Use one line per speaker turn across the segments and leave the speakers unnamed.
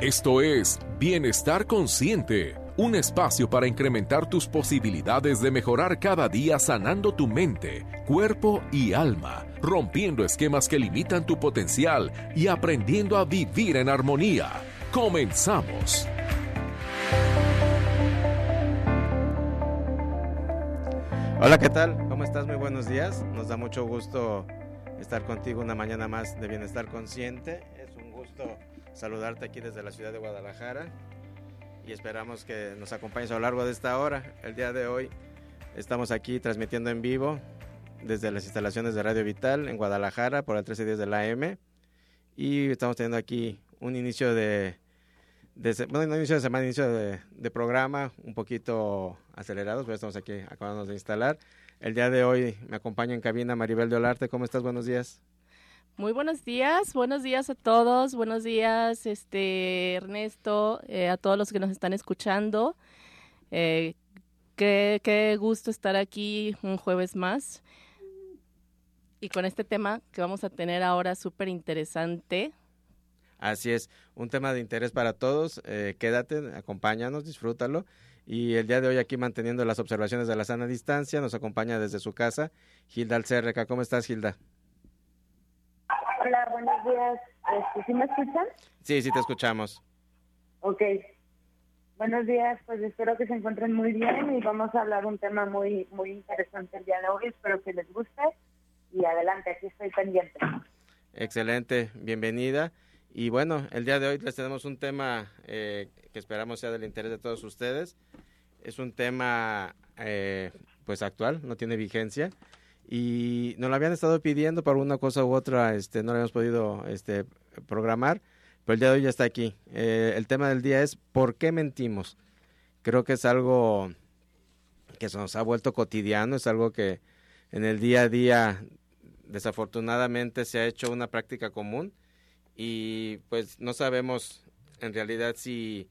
Esto es Bienestar Consciente, un espacio para incrementar tus posibilidades de mejorar cada día sanando tu mente, cuerpo y alma, rompiendo esquemas que limitan tu potencial y aprendiendo a vivir en armonía. Comenzamos.
Hola, ¿qué tal? ¿Cómo estás? Muy buenos días. Nos da mucho gusto estar contigo una mañana más de Bienestar Consciente. Es un gusto saludarte aquí desde la ciudad de Guadalajara y esperamos que nos acompañes a lo largo de esta hora. El día de hoy estamos aquí transmitiendo en vivo desde las instalaciones de Radio Vital en Guadalajara por el 1310 de la AM y estamos teniendo aquí un inicio de, de bueno, inicio de semana, inicio de, de, programa un poquito acelerados, pero estamos aquí acabamos de instalar. El día de hoy me acompaña en cabina Maribel de Olarte. ¿Cómo estás? Buenos días.
Muy buenos días, buenos días a todos, buenos días este Ernesto, eh, a todos los que nos están escuchando. Eh, qué, qué gusto estar aquí un jueves más y con este tema que vamos a tener ahora súper interesante.
Así es, un tema de interés para todos. Eh, quédate, acompáñanos, disfrútalo. Y el día de hoy aquí manteniendo las observaciones de la sana distancia, nos acompaña desde su casa Gilda Alcerreca. ¿Cómo estás, Gilda?
Buenos días. Este, ¿Sí me escuchan?
Sí, sí te escuchamos.
Ok. Buenos días, pues espero que se encuentren muy bien y vamos a hablar un tema muy muy interesante el día de hoy. Espero que les guste y adelante, aquí estoy pendiente.
Excelente, bienvenida. Y bueno, el día de hoy les tenemos un tema eh, que esperamos sea del interés de todos ustedes. Es un tema eh, pues actual, no tiene vigencia y nos lo habían estado pidiendo por una cosa u otra, este, no lo habíamos podido este, programar, pero el día de hoy ya está aquí. Eh, el tema del día es ¿por qué mentimos? Creo que es algo que se nos ha vuelto cotidiano, es algo que en el día a día desafortunadamente se ha hecho una práctica común y pues no sabemos en realidad si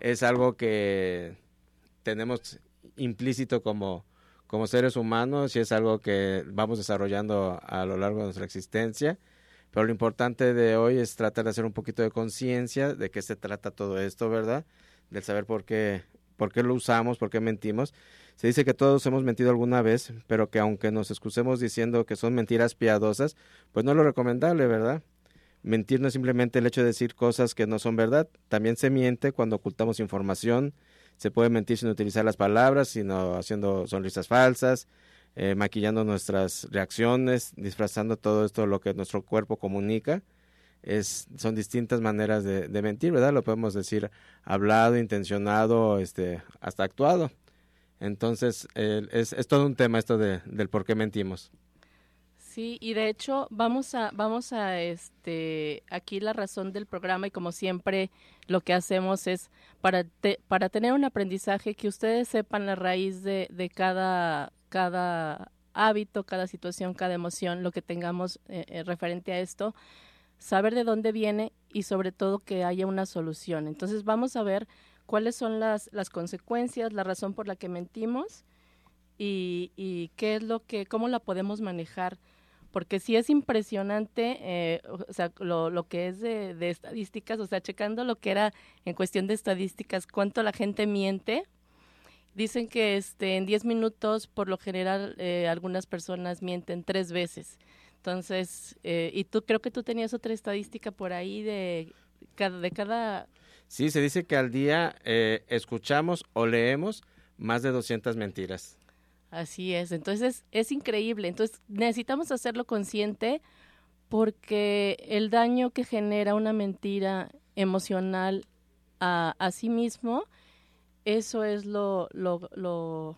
es algo que tenemos implícito como como seres humanos y es algo que vamos desarrollando a lo largo de nuestra existencia. Pero lo importante de hoy es tratar de hacer un poquito de conciencia de qué se trata todo esto, ¿verdad? Del saber por qué, por qué lo usamos, por qué mentimos. Se dice que todos hemos mentido alguna vez, pero que aunque nos excusemos diciendo que son mentiras piadosas, pues no es lo recomendable, ¿verdad? Mentir no es simplemente el hecho de decir cosas que no son verdad, también se miente cuando ocultamos información, se puede mentir sin utilizar las palabras, sino haciendo sonrisas falsas, eh, maquillando nuestras reacciones, disfrazando todo esto lo que nuestro cuerpo comunica. Es, son distintas maneras de, de mentir, ¿verdad? Lo podemos decir hablado, intencionado, este, hasta actuado. Entonces, es, es, todo un tema esto de, del por qué mentimos.
Sí, y de hecho vamos a vamos a este aquí la razón del programa y como siempre lo que hacemos es para te, para tener un aprendizaje que ustedes sepan la raíz de, de cada cada hábito, cada situación, cada emoción, lo que tengamos eh, eh, referente a esto, saber de dónde viene y sobre todo que haya una solución. Entonces vamos a ver cuáles son las las consecuencias, la razón por la que mentimos y, y qué es lo que cómo la podemos manejar porque sí es impresionante, eh, o sea, lo, que es de, de, estadísticas, o sea, checando lo que era en cuestión de estadísticas, cuánto la gente miente. Dicen que este, en 10 minutos, por lo general, eh, algunas personas mienten tres veces. Entonces, eh, y tú creo que tú tenías otra estadística por ahí de cada... De cada...
Sí, se dice que al día eh, escuchamos o leemos más de 200 mentiras.
Así es, entonces es increíble, entonces necesitamos hacerlo consciente porque el daño que genera una mentira emocional a, sí mismo, eso es lo, lo, lo,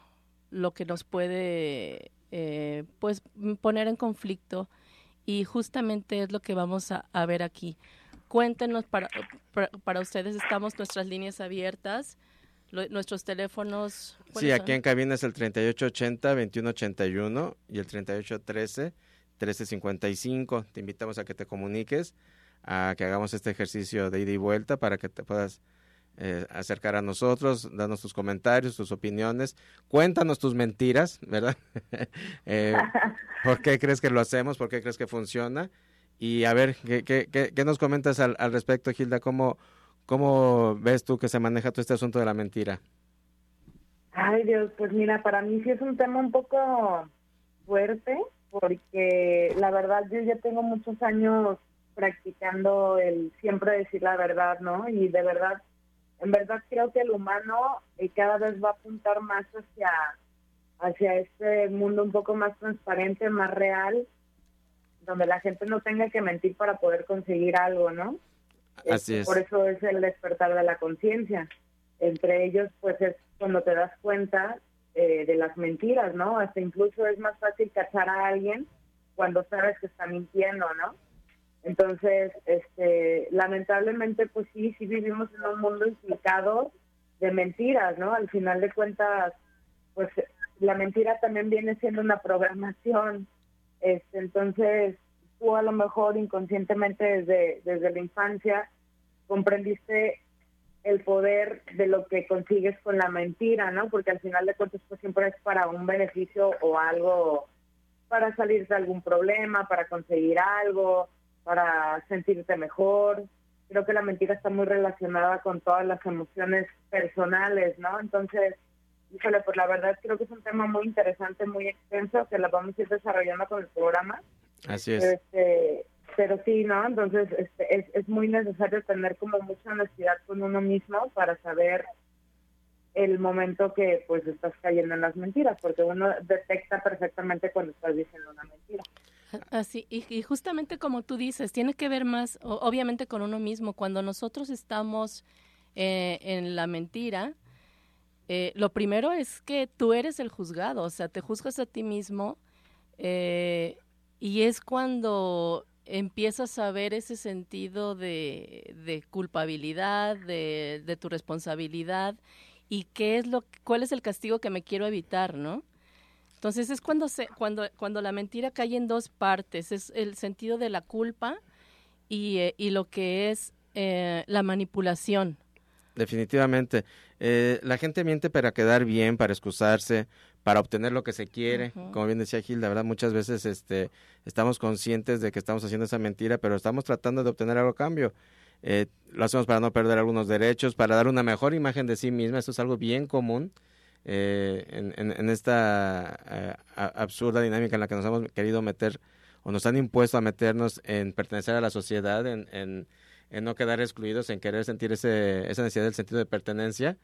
lo que nos puede eh, pues poner en conflicto y justamente es lo que vamos a, ver aquí. Cuéntenos para, para ustedes, estamos nuestras líneas abiertas lo, nuestros teléfonos.
Sí, aquí son? en cabina es el 3880-2181 y el 3813-1355. Te invitamos a que te comuniques, a que hagamos este ejercicio de ida y vuelta para que te puedas eh, acercar a nosotros, darnos tus comentarios, tus opiniones. Cuéntanos tus mentiras, ¿verdad? eh, ¿Por qué crees que lo hacemos? ¿Por qué crees que funciona? Y a ver, ¿qué, qué, qué nos comentas al, al respecto, Gilda? ¿Cómo, ¿Cómo ves tú que se maneja todo este asunto de la mentira?
Ay Dios, pues mira, para mí sí es un tema un poco fuerte porque la verdad yo ya tengo muchos años practicando el siempre decir la verdad, ¿no? Y de verdad, en verdad creo que el humano eh, cada vez va a apuntar más hacia, hacia este mundo un poco más transparente, más real, donde la gente no tenga que mentir para poder conseguir algo, ¿no?
Así es.
Por eso es el despertar de la conciencia. Entre ellos, pues es cuando te das cuenta eh, de las mentiras, ¿no? Hasta incluso es más fácil cachar a alguien cuando sabes que está mintiendo, ¿no? Entonces, este, lamentablemente, pues sí, sí vivimos en un mundo implicado de mentiras, ¿no? Al final de cuentas, pues la mentira también viene siendo una programación. Este, entonces, tú a lo mejor inconscientemente desde, desde la infancia comprendiste el poder de lo que consigues con la mentira, ¿no? Porque al final de cuentas pues siempre es para un beneficio o algo, para salir de algún problema, para conseguir algo, para sentirte mejor. Creo que la mentira está muy relacionada con todas las emociones personales, ¿no? Entonces, híjole, pues la verdad creo que es un tema muy interesante, muy extenso, que la vamos a ir desarrollando con el programa.
Así es.
Este, pero sí, ¿no? Entonces este, es, es muy necesario tener como mucha honestidad con uno mismo para saber el momento que pues estás cayendo en las mentiras, porque uno detecta perfectamente cuando estás diciendo una mentira.
Así, y, y justamente como tú dices, tiene que ver más, obviamente, con uno mismo. Cuando nosotros estamos eh, en la mentira, eh, lo primero es que tú eres el juzgado, o sea, te juzgas a ti mismo eh, y es cuando empiezas a ver ese sentido de, culpabilidad, de, de, tu responsabilidad y qué es lo, cuál es el castigo que me quiero evitar, ¿no? Entonces es cuando se, cuando, cuando la mentira cae en dos partes, es el sentido de la culpa y, eh, y lo que es eh, la manipulación.
Definitivamente. Eh, la gente miente para quedar bien, para excusarse, para obtener lo que se quiere. Uh -huh. Como bien decía Gil, la verdad muchas veces este, estamos conscientes de que estamos haciendo esa mentira, pero estamos tratando de obtener algo a cambio. Eh, lo hacemos para no perder algunos derechos, para dar una mejor imagen de sí misma. Esto es algo bien común eh, en, en, en, esta eh, absurda dinámica en la que nos hemos querido meter o nos han impuesto a meternos en pertenecer a la sociedad, en, en, en no quedar excluidos, en querer sentir ese, esa necesidad del sentido de pertenencia.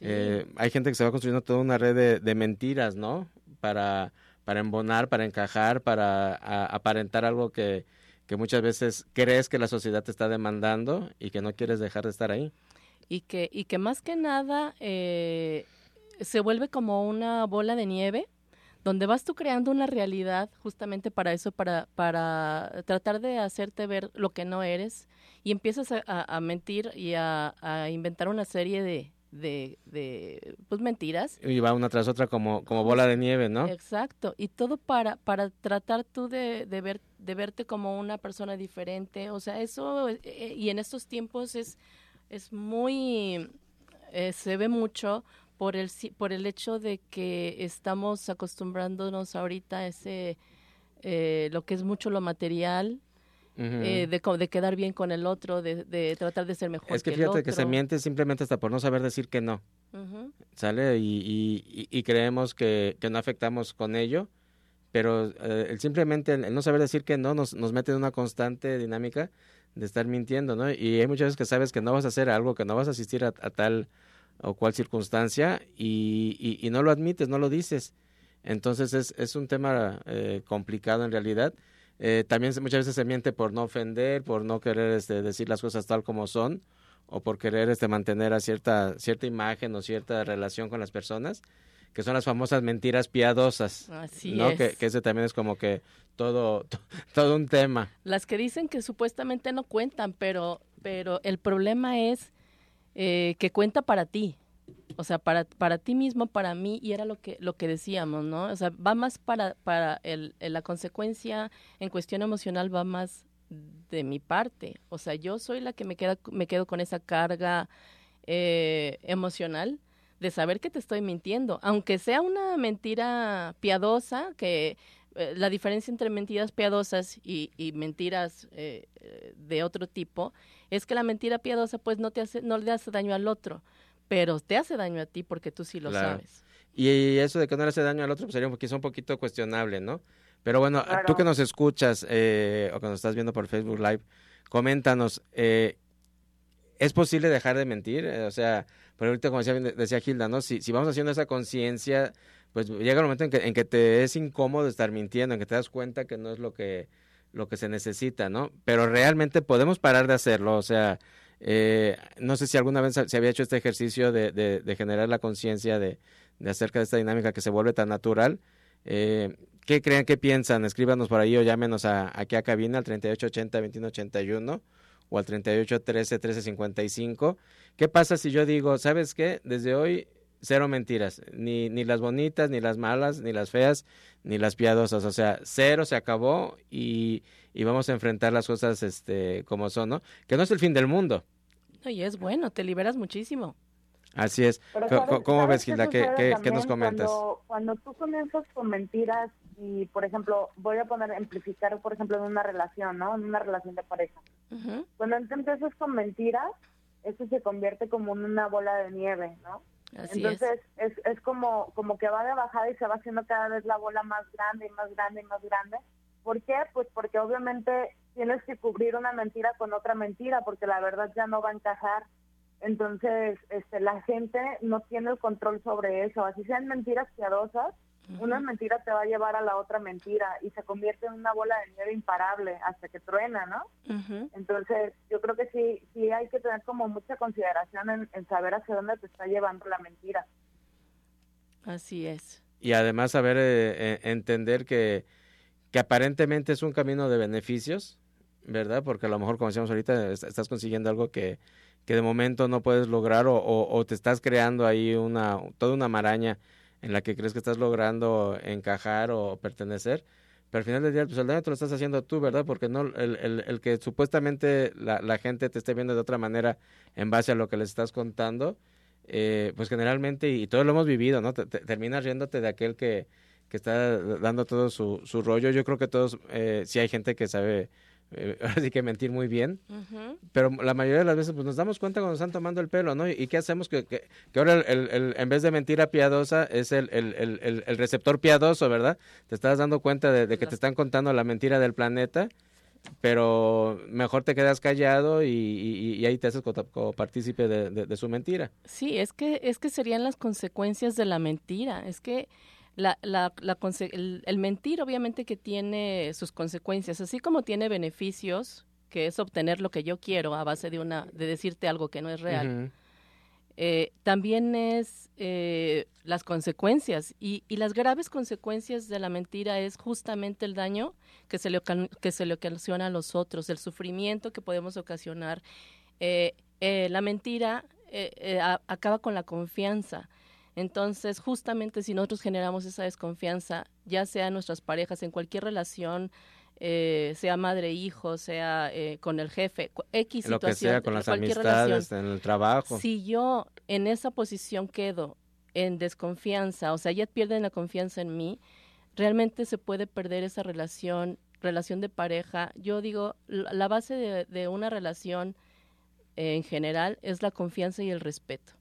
Sí. Eh, hay gente que se va construyendo toda una red de, de mentiras, ¿no? Para, para embonar, para encajar, para a, aparentar algo que, que muchas veces crees que la sociedad te está demandando y que no quieres dejar de estar ahí.
Y que, y que más que nada eh, se vuelve como una bola de nieve donde vas tú creando una realidad justamente para eso, para, para tratar de hacerte ver lo que no eres y empiezas a, a mentir y a, a, inventar una serie de, de, de, pues mentiras.
Y va una tras otra como, como bola de nieve, ¿no?
Exacto, y todo para, para tratar tú de, de, ver, de verte como una persona diferente, o sea, eso, eh, y en estos tiempos es, es muy, eh, se ve mucho por el, por el hecho de que estamos acostumbrándonos ahorita a ese, eh, lo que es mucho lo material, uh -huh. eh, de, de, quedar bien con el otro, de, de, tratar de ser mejor.
Es que,
que
fíjate
el
que se miente simplemente hasta por no saber decir que no. Uh -huh. ¿Sale? Y, y, y, creemos que, que, no afectamos con ello, pero eh, el simplemente el, el, no saber decir que no nos, nos mete en una constante dinámica de estar mintiendo, ¿no? Y hay muchas veces que sabes que no vas a hacer algo, que no vas a asistir a, a tal o cual circunstancia y, y, y, no lo admites, no lo dices. Entonces es, es un tema eh, complicado en realidad. Eh, también muchas veces se miente por no ofender, por no querer este, decir las cosas tal como son o por querer este, mantener a cierta, cierta imagen o cierta relación con las personas, que son las famosas mentiras piadosas.
Así
¿no?
es.
Que, que ese también es como que todo, todo un tema.
Las que dicen que supuestamente no cuentan, pero, pero el problema es eh, que cuenta para ti, o sea, para, para ti mismo, para mí, y era lo que, lo que decíamos, ¿no? O sea, va más para, para el, la consecuencia en cuestión emocional, va más de mi parte. O sea, yo soy la que me, queda, me quedo con esa carga eh, emocional de saber que te estoy mintiendo, aunque sea una mentira piadosa, que eh, la diferencia entre mentiras piadosas y, mentiras eh, de otro tipo es que la mentira piadosa pues no te hace no le hace daño al otro pero te hace daño a ti porque tú sí lo sabes.
Y eso de que no le hace daño al otro pues sería quizá un poquito cuestionable no pero bueno tú que nos escuchas eh, o que nos estás viendo por Facebook Live coméntanos es posible dejar de mentir o sea por ahorita como decía, decía Gilda no si, si vamos haciendo esa conciencia pues llega el momento en que, en que te es incómodo estar mintiendo, en que te das cuenta que no es lo que, lo que se necesita, ¿no? Pero realmente podemos parar de hacerlo, o sea, eh, no sé si alguna vez se había hecho este ejercicio de, generar la conciencia de, de, acerca de esta dinámica que se vuelve tan natural. Eh, ¿Qué creen, qué piensan? Escríbanos por ahí o llámenos a, aquí a cabina al 3880-2181 o al 3813-1355. ¿Qué pasa si yo digo, sabes qué? Desde hoy cero mentiras, ni, ni las bonitas, ni las malas, ni las feas, ni las piadosas, o sea, cero se acabó y, y vamos a enfrentar las cosas este como son, ¿no? Que no es el fin del mundo.
Y es bueno, te liberas muchísimo.
Así es. ¿Cómo, ves, Gilda? ¿Qué, qué, nos comentas?
Cuando, cuando, tú comienzas con mentiras y, por ejemplo, voy a poner, amplificar, por ejemplo, en una relación, ¿no? En una relación de pareja. Cuando empiezas con mentiras, eso se convierte como en una bola de nieve, ¿no? Entonces es. es. como, como que va de bajada y se va haciendo cada vez la bola más grande y más grande y más grande. ¿Por qué? Pues porque obviamente tienes que cubrir una mentira con otra mentira porque la verdad ya no va a encajar. Entonces, este, la gente no tiene el control sobre eso. Así sean mentiras piadosas, una mentira te va a llevar a la otra mentira y se convierte en una bola de nieve imparable hasta que truena, ¿no? Entonces, yo creo que sí, sí hay que tener como mucha consideración en, saber hacia dónde te está llevando la mentira.
Así es.
Y además saber eh, eh, entender que, que aparentemente es un camino de beneficios, ¿verdad? Porque a lo mejor, como decíamos ahorita, estás consiguiendo algo que, que de momento no puedes lograr o, o te estás creando ahí una toda una maraña en la que crees que estás logrando encajar o pertenecer, pero al final del día, pues el daño te lo estás haciendo tú, ¿verdad? Porque no el, el, el que supuestamente la, la, gente te esté viendo de otra manera en base a lo que les estás contando, eh, pues generalmente, y, todos lo hemos vivido, ¿no? Te, terminas riéndote de aquel que, que está dando todo su, su rollo. Yo creo que todos, eh, sí hay gente que sabe eh, así que mentir muy bien, pero la mayoría de las veces pues nos damos cuenta cuando están tomando el pelo, ¿no? ¿Y qué hacemos? Que, que, ahora el, el, en vez de mentira piadosa es el, el, receptor piadoso, ¿verdad? Te estás dando cuenta de, que te están contando la mentira del planeta, pero mejor te quedas callado y, ahí te haces como, partícipe de, de, su mentira.
Sí, es que, es que serían las consecuencias de la mentira, es que la, la, la el, mentir obviamente que tiene sus consecuencias, así como tiene beneficios, que es obtener lo que yo quiero a base de una de decirte algo que no es real. Eh, también es eh, las consecuencias y, y, las graves consecuencias de la mentira es justamente el daño que se le, que se le ocasiona a los otros, el sufrimiento que podemos ocasionar. Eh, la mentira acaba con la confianza entonces, justamente si nosotros generamos esa desconfianza, ya sea en nuestras parejas, en cualquier relación, eh, sea madre hijo, sea eh, con el jefe, X
Lo que sea, con las amistades, en el trabajo.
Si yo en esa posición quedo en desconfianza, o sea, ya pierden la confianza en mí, realmente se puede perder esa relación, relación de pareja. Yo digo, la base de, de una relación eh, en general es la confianza y el respeto.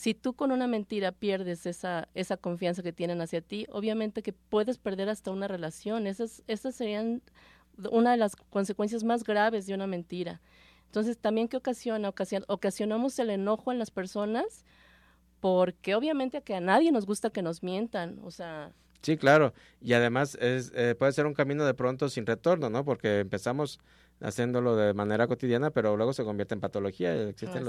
Si tú con una mentira pierdes esa, esa confianza que tienen hacia ti, obviamente que puedes perder hasta una relación. Esas, esas serían una de las consecuencias más graves de una mentira. Entonces, también qué ocasiona, ocasionamos el enojo en las personas porque obviamente que a nadie nos gusta que nos mientan, o sea...
Sí, claro, y además es, eh, puede ser un camino de pronto sin retorno, ¿no? Porque empezamos haciéndolo de manera cotidiana, pero luego se convierte en patología. Existen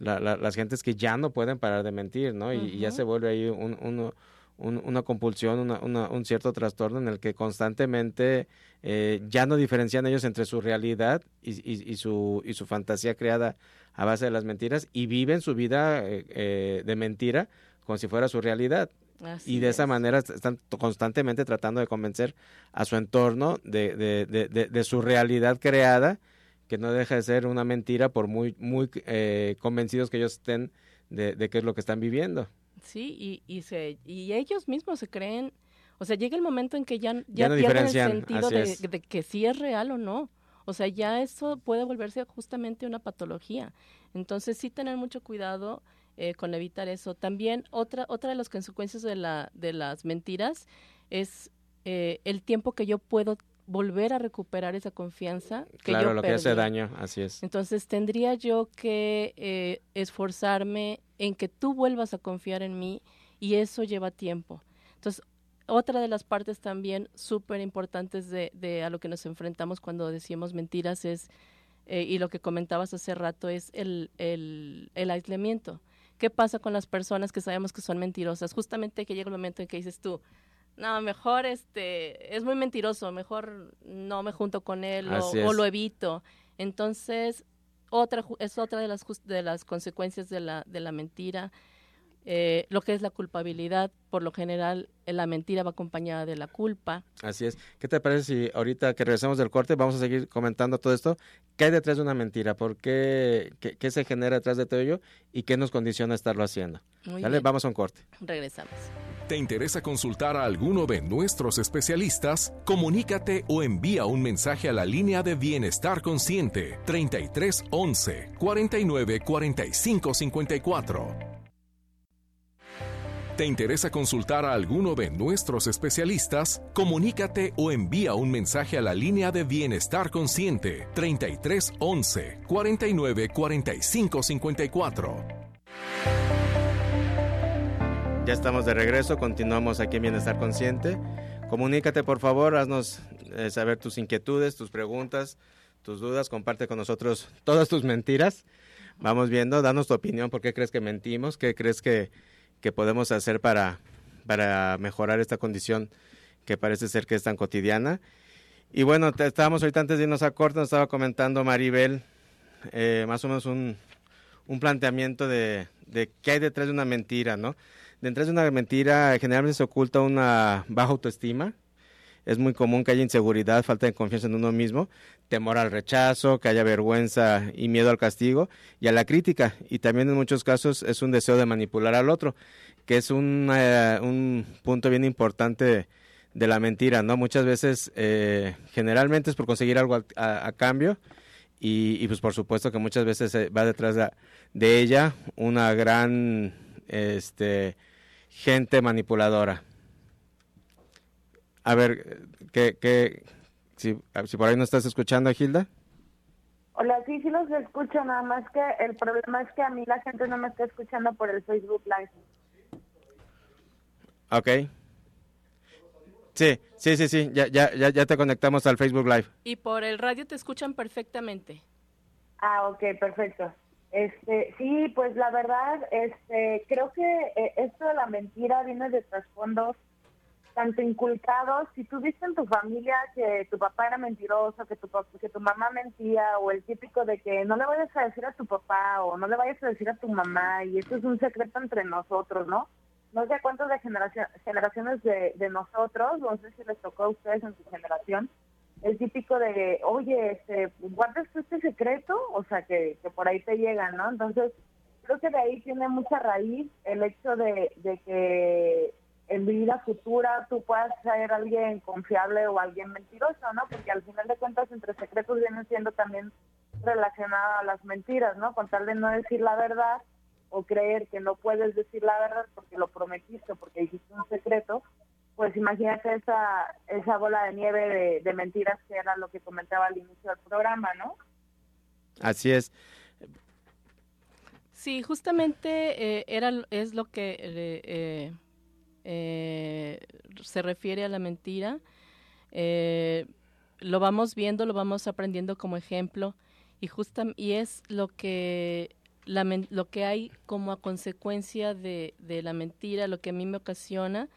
las gentes que ya no pueden parar de mentir, ¿no? Y, ya se vuelve ahí un, una compulsión, un cierto trastorno en el que constantemente eh, ya no diferencian ellos entre su realidad y, su, y su fantasía creada a base de las mentiras y viven su vida eh, eh, de mentira como si fuera su realidad y de esa manera están constantemente tratando de convencer a su entorno de, de, de, su realidad creada, que no deja de ser una mentira por muy, muy eh, convencidos que ellos estén de, qué es lo que están viviendo.
Sí, y, y, se, y ellos mismos se creen, O sea, llega el momento en que ya, ya,
no
pierden el sentido de, de que sí es real o no. O sea, ya eso puede volverse justamente una patología. Entonces, sí tener mucho cuidado eh, con evitar eso. También otra, otra de las consecuencias de, la, de las mentiras es eh, el tiempo que yo puedo volver a recuperar esa confianza que
claro,
yo
lo que hace daño, así es.
Entonces tendría yo que eh, esforzarme en que tú vuelvas a confiar en mí y eso lleva tiempo. Entonces, otra de las partes también súper importantes de, de a lo que nos enfrentamos cuando decimos mentiras es, eh, y lo que comentabas hace rato, es el, el, el aislamiento. ¿Qué pasa con las personas que sabemos que son mentirosas? Justamente que llega el momento en que dices tú, no, mejor este, es muy mentiroso, mejor no me junto con él o, lo evito. Entonces, otra es otra de las de las consecuencias de la de la mentira. Eh, lo que es la culpabilidad, por lo general, eh, la mentira va acompañada de la culpa.
Así es. ¿Qué te parece si ahorita que regresemos del corte vamos a seguir comentando todo esto? ¿Qué hay detrás de una mentira? ¿Por qué? ¿Qué, qué se genera detrás de todo ello? ¿Y qué nos condiciona a estarlo haciendo?
Muy
Dale,
bien.
vamos a un corte.
Regresamos.
¿Te interesa consultar a alguno de nuestros especialistas? Comunícate o envía un mensaje a la línea de Bienestar Consciente 33 11 49 45 54. ¿Te interesa consultar a alguno de nuestros especialistas? Comunícate o envía un mensaje a la línea de Bienestar Consciente 33 11 49 45 54.
Ya estamos de regreso, continuamos aquí en Bienestar Consciente. Comunícate, por favor, haznos eh, saber tus inquietudes, tus preguntas, tus dudas, comparte con nosotros todas tus mentiras. Vamos viendo, danos tu opinión, por qué crees que mentimos, qué crees que, que podemos hacer para, para mejorar esta condición que parece ser que es tan cotidiana. Y bueno, estábamos ahorita antes de irnos a corte, nos estaba comentando Maribel eh, más o menos un, un planteamiento de, de qué hay detrás de una mentira, ¿no? Detrás de una mentira generalmente se oculta una baja autoestima. Es muy común que haya inseguridad, falta de confianza en uno mismo, temor al rechazo, que haya vergüenza y miedo al castigo y a la crítica. Y también en muchos casos es un deseo de manipular al otro, que es un, eh, un punto bien importante de, la mentira, ¿no? Muchas veces, eh, generalmente es por conseguir algo a, cambio y, y, pues por supuesto que muchas veces eh, va detrás de, de ella una gran este, gente manipuladora. A ver, ¿qué, qué, si, si por ahí no estás escuchando, Gilda?
Hola, sí, sí los escucho, nada más que el problema es que a mí la gente no me está escuchando por el Facebook Live.
Ok. Sí, sí, sí, sí, ya, ya, ya, ya te conectamos al Facebook Live.
Y por el radio te escuchan perfectamente.
Ah, ok, perfecto. Este, sí, pues la verdad, este, creo que eh, esto de la mentira viene de trasfondos tanto inculcados. Si tú viste en tu familia que tu papá era mentiroso, que tu que tu mamá mentía, o el típico de que no le vayas a decir a tu papá o no le vayas a decir a tu mamá y esto es un secreto entre nosotros, ¿no? No sé cuántas de generación, generaciones de, de nosotros, no sé si les tocó a ustedes en su generación, el típico de, oye, este, ¿guardas tú este secreto? O sea, que, que por ahí te llegan, ¿no? Entonces, creo que de ahí tiene mucha raíz el hecho de, de que en vida futura tú puedas ser alguien confiable o alguien mentiroso, ¿no? Porque al final de cuentas entre secretos vienen siendo también relacionadas a las mentiras, ¿no? Con tal de no decir la verdad o creer que no puedes decir la verdad porque lo prometiste porque dijiste un secreto, pues imagínate esa, esa bola de nieve de, de mentiras que era lo que comentaba al inicio del programa, ¿no?
Así es.
Sí, justamente eh, era es lo que eh, eh, eh, se refiere a la mentira. Eh, lo vamos viendo, lo vamos aprendiendo como ejemplo y justa, y es lo que la, lo que hay como a consecuencia de, de la mentira, lo que a mí me ocasiona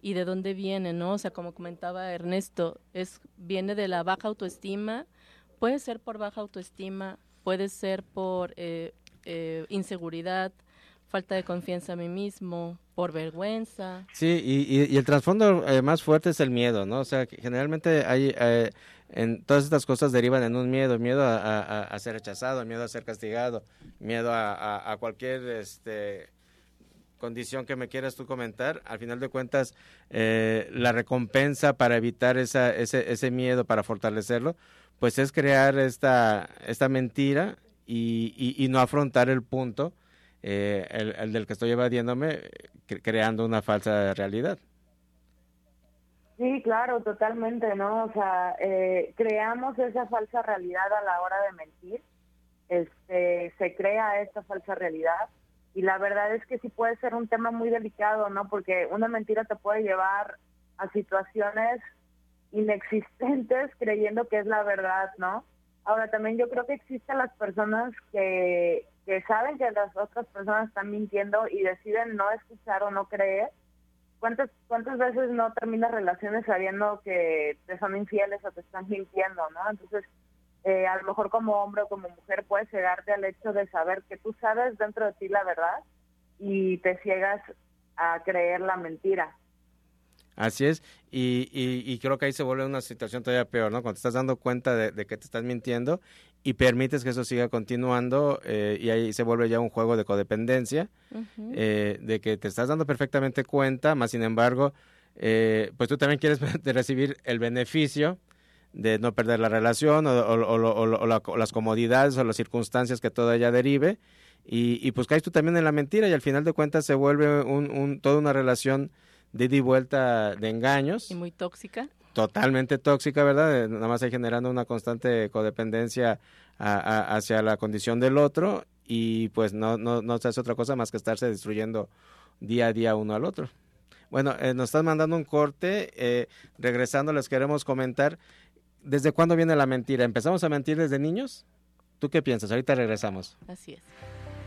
y de dónde viene, ¿no? O sea, como comentaba Ernesto, es viene de la baja autoestima, puede ser por baja autoestima, puede ser por eh, eh, inseguridad, falta de confianza en mí mismo, por vergüenza.
Sí, y, y, el trasfondo eh, más fuerte es el miedo, ¿no? O sea, que generalmente hay, eh, en todas estas cosas derivan en un miedo, miedo a, a- ser rechazado, miedo a ser castigado, miedo a, a- a cualquier, este, condición que me quieras tú comentar, al final de cuentas, eh, la recompensa para evitar esa, ese, ese miedo, para fortalecerlo, pues es crear esta, esta mentira y, y, no afrontar el punto, eh, el, del que estoy evadiéndome, creando una falsa realidad.
Sí, claro, totalmente, ¿no? O sea, eh, creamos esa falsa realidad a la hora de mentir, este, se crea esta falsa realidad y la verdad es que sí puede ser un tema muy delicado, ¿no? Porque una mentira te puede llevar a situaciones inexistentes creyendo que es la verdad, ¿no? Ahora también yo creo que existen las personas que, que saben que las otras personas están mintiendo y deciden no escuchar o no creer. ¿Cuántas, ¿Cuántas veces no terminas relaciones sabiendo que te son infieles o te están mintiendo, ¿no? Entonces, eh, a lo mejor como hombre o como mujer puedes cegarte al hecho de saber que tú sabes dentro de ti la verdad y te ciegas a creer la mentira.
Así es, y, y, creo que ahí se vuelve una situación todavía peor, ¿no? Cuando te estás dando cuenta de, que te estás mintiendo y permites que eso siga continuando eh, y ahí se vuelve ya un juego de codependencia, eh, de que te estás dando perfectamente cuenta, más sin embargo, pues tú también quieres recibir el beneficio de no perder la relación o, las comodidades o las circunstancias que toda ella derive. Y, pues caes tú también en la mentira y al final de cuentas se vuelve un, toda una relación de ida y vuelta de engaños.
Y muy tóxica.
Totalmente tóxica, ¿verdad? Nada más hay generando una constante codependencia hacia la condición del otro y pues no, no, no se hace otra cosa más que estarse destruyendo día a día uno al otro. Bueno, eh, nos están mandando un corte. Eh, regresando, les queremos comentar ¿desde cuándo viene la mentira? ¿Empezamos a mentir desde niños? ¿Tú qué piensas? Ahorita regresamos.
Así es.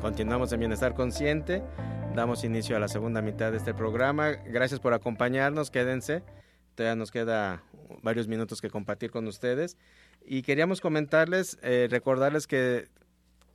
Continuamos en Bienestar Consciente. Damos inicio a la segunda mitad de este programa. Gracias por acompañarnos. Quédense. Todavía nos queda varios minutos que compartir con ustedes. Y queríamos comentarles, eh, recordarles que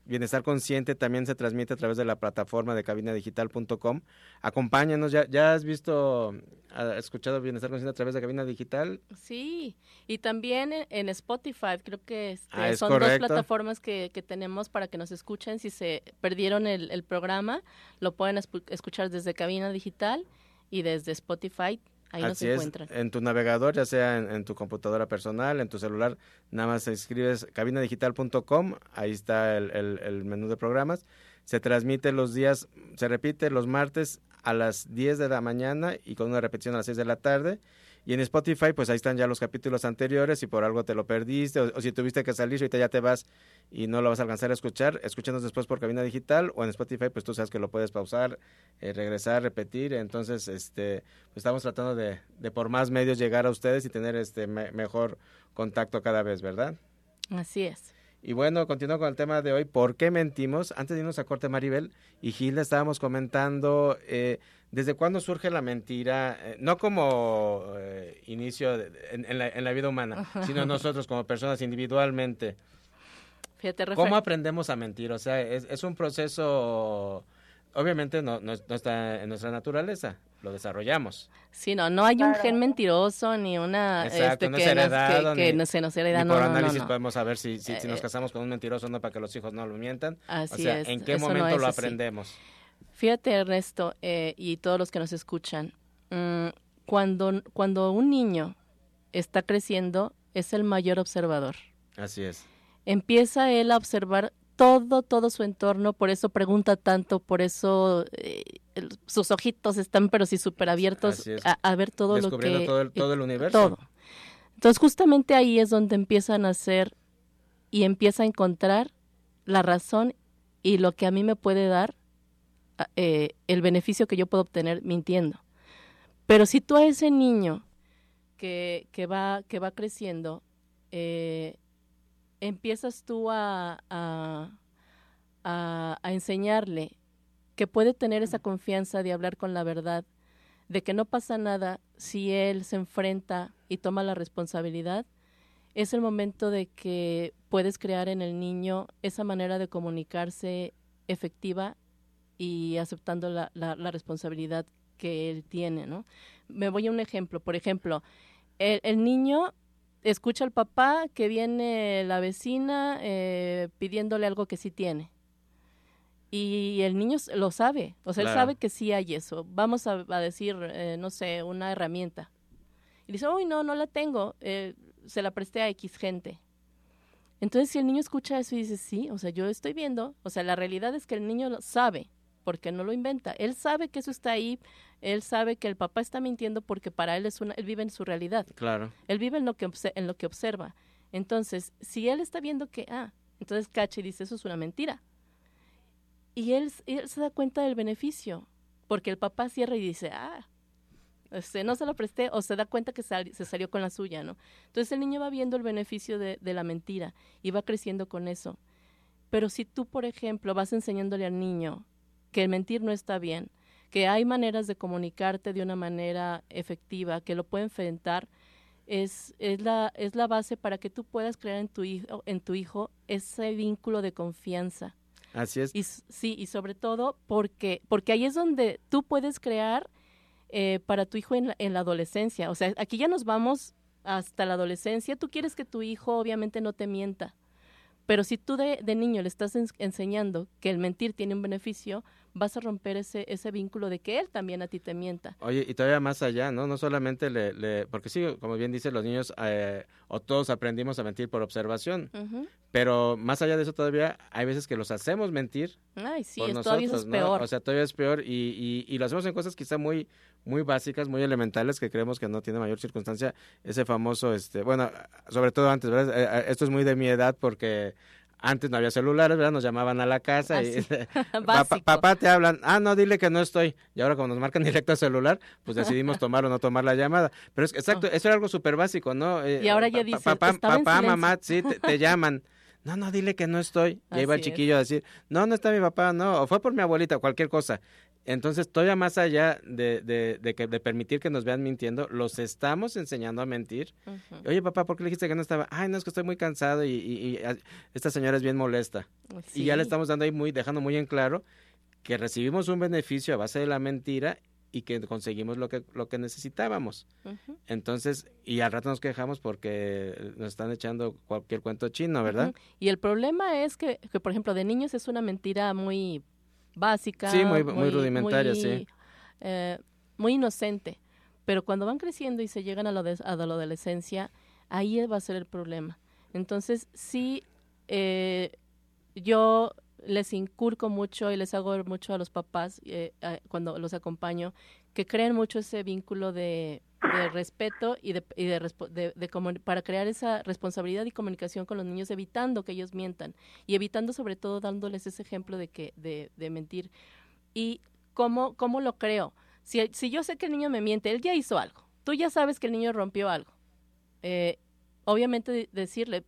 Bienestar Consciente también se transmite a través de la plataforma de cabinadigital.com. Acompáñanos, ¿ya, ¿ya has visto, has escuchado Bienestar Consciente a través de Cabina Digital?
Sí, y también en, Spotify, creo que este, ah, son dos plataformas que, que, tenemos para que nos escuchen. Si se perdieron el, el programa, lo pueden escuchar desde Cabina Digital y desde Spotify Ahí Así es,
en tu navegador, ya sea en, tu computadora personal, en tu celular, nada más escribes cabinadigital.com, ahí está el, el, menú de programas. Se transmite los días, se repite los martes a las 10 de la mañana y con una repetición a las 6 de la tarde. Y en Spotify, pues ahí están ya los capítulos anteriores, si por algo te lo perdiste o, si tuviste que salir, ahorita ya te vas y no lo vas a alcanzar a escuchar, escúchanos después por cabina digital o en Spotify, pues tú sabes que lo puedes pausar, eh, regresar, repetir. Entonces, este, pues estamos tratando de, de, por más medios llegar a ustedes y tener este mejor contacto cada vez, ¿verdad?
Así es.
Y bueno, continuando con el tema de hoy, ¿por qué mentimos? Antes de irnos a corte, Maribel y Gilda, estábamos comentando eh, desde cuándo surge la mentira, eh, no como eh, inicio en, la, vida humana, sino nosotros como personas individualmente.
Fíjate,
¿Cómo aprendemos a mentir? O sea, es, es un proceso, obviamente no, no, está en nuestra naturaleza, lo desarrollamos.
Sí, no, no hay un gen mentiroso ni una
Exacto,
este,
no que, heredado,
que, no se nos hereda.
Ni por análisis podemos saber si, si, nos eh, casamos con un mentiroso no para que los hijos no lo mientan.
Así
o sea, ¿en qué momento lo aprendemos?
Fíjate, Ernesto, eh, y todos los que nos escuchan, mm, cuando, cuando un niño está creciendo, es el mayor observador.
Así es.
Empieza él a observar todo, todo su entorno, por eso pregunta tanto, por eso eh, sus ojitos están pero sí súper abiertos a, ver todo lo que...
todo el, todo el universo. Todo.
Entonces justamente ahí es donde empiezan a hacer y empieza a encontrar la razón y lo que a mí me puede dar eh, el beneficio que yo puedo obtener mintiendo. Pero si tú a ese niño que, que, va, que va creciendo, eh, empiezas tú a, a, a, enseñarle que puede tener esa confianza de hablar con la verdad, de que no pasa nada si él se enfrenta y toma la responsabilidad, es el momento de que puedes crear en el niño esa manera de comunicarse efectiva y aceptando la, la, responsabilidad que él tiene, ¿no? Me voy a un ejemplo. Por ejemplo, el, el niño escucha al papá que viene la vecina eh, pidiéndole algo que sí tiene. Y el niño lo sabe, o sea, él sabe que sí hay eso. Vamos a, decir, eh, no sé, una herramienta. Y dice, uy, no, no la tengo, eh, se la presté a X gente. Entonces, si el niño escucha eso y dice, sí, o sea, yo estoy viendo, o sea, la realidad es que el niño lo sabe, porque no lo inventa. Él sabe que eso está ahí, él sabe que el papá está mintiendo porque para él es una, él vive en su realidad.
Claro.
Él vive en lo que en lo que observa. Entonces, si él está viendo que ah, entonces cacha y dice eso es una mentira. Y él, él se da cuenta del beneficio, porque el papá cierra y dice, ah, este, no se lo presté, o se da cuenta que se salió con la suya, ¿no? Entonces el niño va viendo el beneficio de, de la mentira y va creciendo con eso. Pero si tú, por ejemplo, vas enseñándole al niño que el mentir no está bien, que hay maneras de comunicarte de una manera efectiva, que lo puede enfrentar, es, es, la, es la base para que tú puedas crear en tu hijo, en tu hijo ese vínculo de confianza.
Así es.
Y, sí, y sobre todo porque, porque ahí es donde tú puedes crear eh, para tu hijo en la, en la adolescencia. O sea, aquí ya nos vamos hasta la adolescencia. Tú quieres que tu hijo obviamente no te mienta. Pero si tú de, de niño le estás enseñando que el mentir tiene un beneficio, vas a romper ese, ese vínculo de que él también a ti te mienta.
Oye, y todavía más allá, ¿no? No solamente le, le porque sí, como bien dice, los niños eh, o todos aprendimos a mentir por observación, pero más allá de eso todavía hay veces que los hacemos mentir.
Ay, sí, es, todavía es peor.
O sea, todavía es peor y, y, y, lo hacemos en cosas quizá muy muy básicas, muy elementales que creemos que no tiene mayor circunstancia. Ese famoso, este, bueno, sobre todo antes, ¿verdad? Eh, eh, esto es muy de mi edad porque antes no había celulares, ¿verdad? Nos llamaban a la casa y papá, te hablan, ah, no, dile que no estoy. Y ahora como nos marcan directo a celular, pues decidimos tomar o no tomar la llamada. Pero es exacto, oh. eso era algo súper básico, ¿no?
Eh, y ahora ya dice,
papá, papá mamá, sí, te, llaman. No, no, dile que no estoy. Y ahí va el chiquillo a decir, no, no está mi papá, no, o fue por mi abuelita, cualquier cosa. Entonces, todavía más allá de, de, que, de permitir que nos vean mintiendo, los estamos enseñando a mentir. Oye, papá, ¿por qué le dijiste que no estaba? Ay, no, es que estoy muy cansado y, ah, esta señora es bien molesta. Y ya le estamos dando ahí muy, dejando muy en claro que recibimos un beneficio a base de la mentira y que conseguimos lo que, lo que necesitábamos. Entonces, y al rato nos quejamos porque nos están echando cualquier cuento chino, ¿verdad?
Y el problema es que, que, por ejemplo, de niños es una mentira muy básica.
Sí, muy, muy, rudimentaria, sí.
Eh, muy inocente. Pero cuando van creciendo y se llegan a la, a la adolescencia, ahí va a ser el problema. Entonces, sí, eh, yo les incurco mucho y les hago mucho a los papás eh, cuando los acompaño, que creen mucho ese vínculo de, de respeto y, de, y de, de, para crear esa responsabilidad y comunicación con los niños, evitando que ellos mientan y evitando sobre todo dándoles ese ejemplo de que de, de mentir. ¿Y cómo, cómo lo creo? Si, si yo sé que el niño me miente, él ya hizo algo. Tú ya sabes que el niño rompió algo. Eh, obviamente decirle,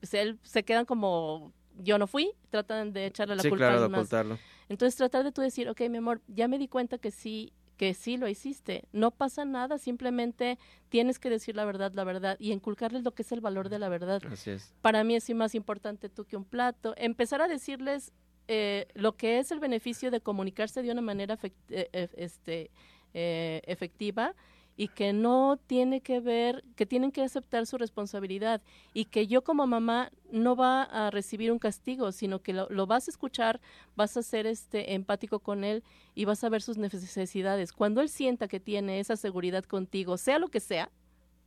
pues él se quedan como yo no fui, tratan de echarle la culpa
a de
Entonces tratar de tú decir, ok, mi amor, ya me di cuenta que sí que sí lo hiciste. No pasa nada, simplemente tienes que decir la verdad, la verdad y inculcarles lo que es el valor de la verdad.
Así es.
Para mí es más importante tú que un plato. Empezar a decirles eh, lo que es el beneficio de comunicarse de una manera eh, eh, este, efectiva y que no tiene que ver, que tienen que aceptar su responsabilidad y que yo como mamá no va a recibir un castigo, sino que lo, vas a escuchar, vas a ser este empático con él y vas a ver sus necesidades. Cuando él sienta que tiene esa seguridad contigo, sea lo que sea,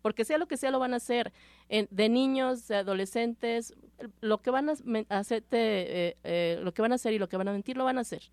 porque sea lo que sea lo van a hacer, de niños, de adolescentes, lo que van a hacerte, eh, eh, lo que van a hacer y lo que van a mentir lo van a hacer.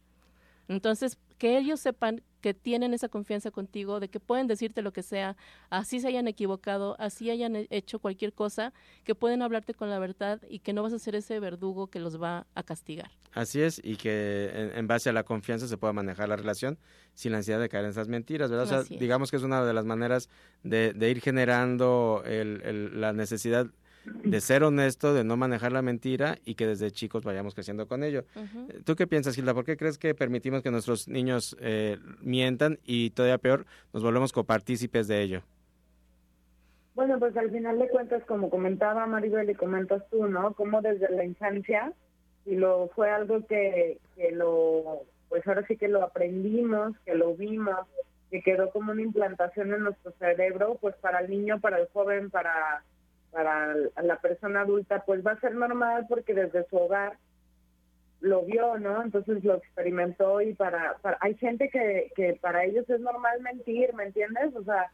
Entonces, que ellos sepan que tienen esa confianza contigo, de que pueden decirte lo que sea, así se hayan equivocado, así hayan hecho cualquier cosa, que pueden hablarte con la verdad y que no vas a ser ese verdugo que los va a castigar.
Así es, y que en, base a la confianza se pueda manejar la relación sin la ansiedad de caer en esas mentiras, ¿verdad? O sea, digamos que es una de las maneras de, ir generando la necesidad de ser honesto, de no manejar la mentira y que desde chicos vayamos creciendo con ello. ¿Tú qué piensas, Hilda? ¿Por qué crees que permitimos que nuestros niños eh, mientan y todavía peor, nos volvemos copartícipes de ello?
Bueno, pues al final de cuentas, como comentaba Maribel y comentas tú, ¿no? Como desde la infancia, y lo fue algo que, que lo, pues ahora sí que lo aprendimos, que lo vimos, que quedó como una implantación en nuestro cerebro, pues para el niño, para el joven, para, para la persona adulta, pues va a ser normal porque desde su hogar lo vio, ¿no? Entonces lo experimentó y para, para hay gente que, que para ellos es normal mentir, ¿me entiendes? O sea,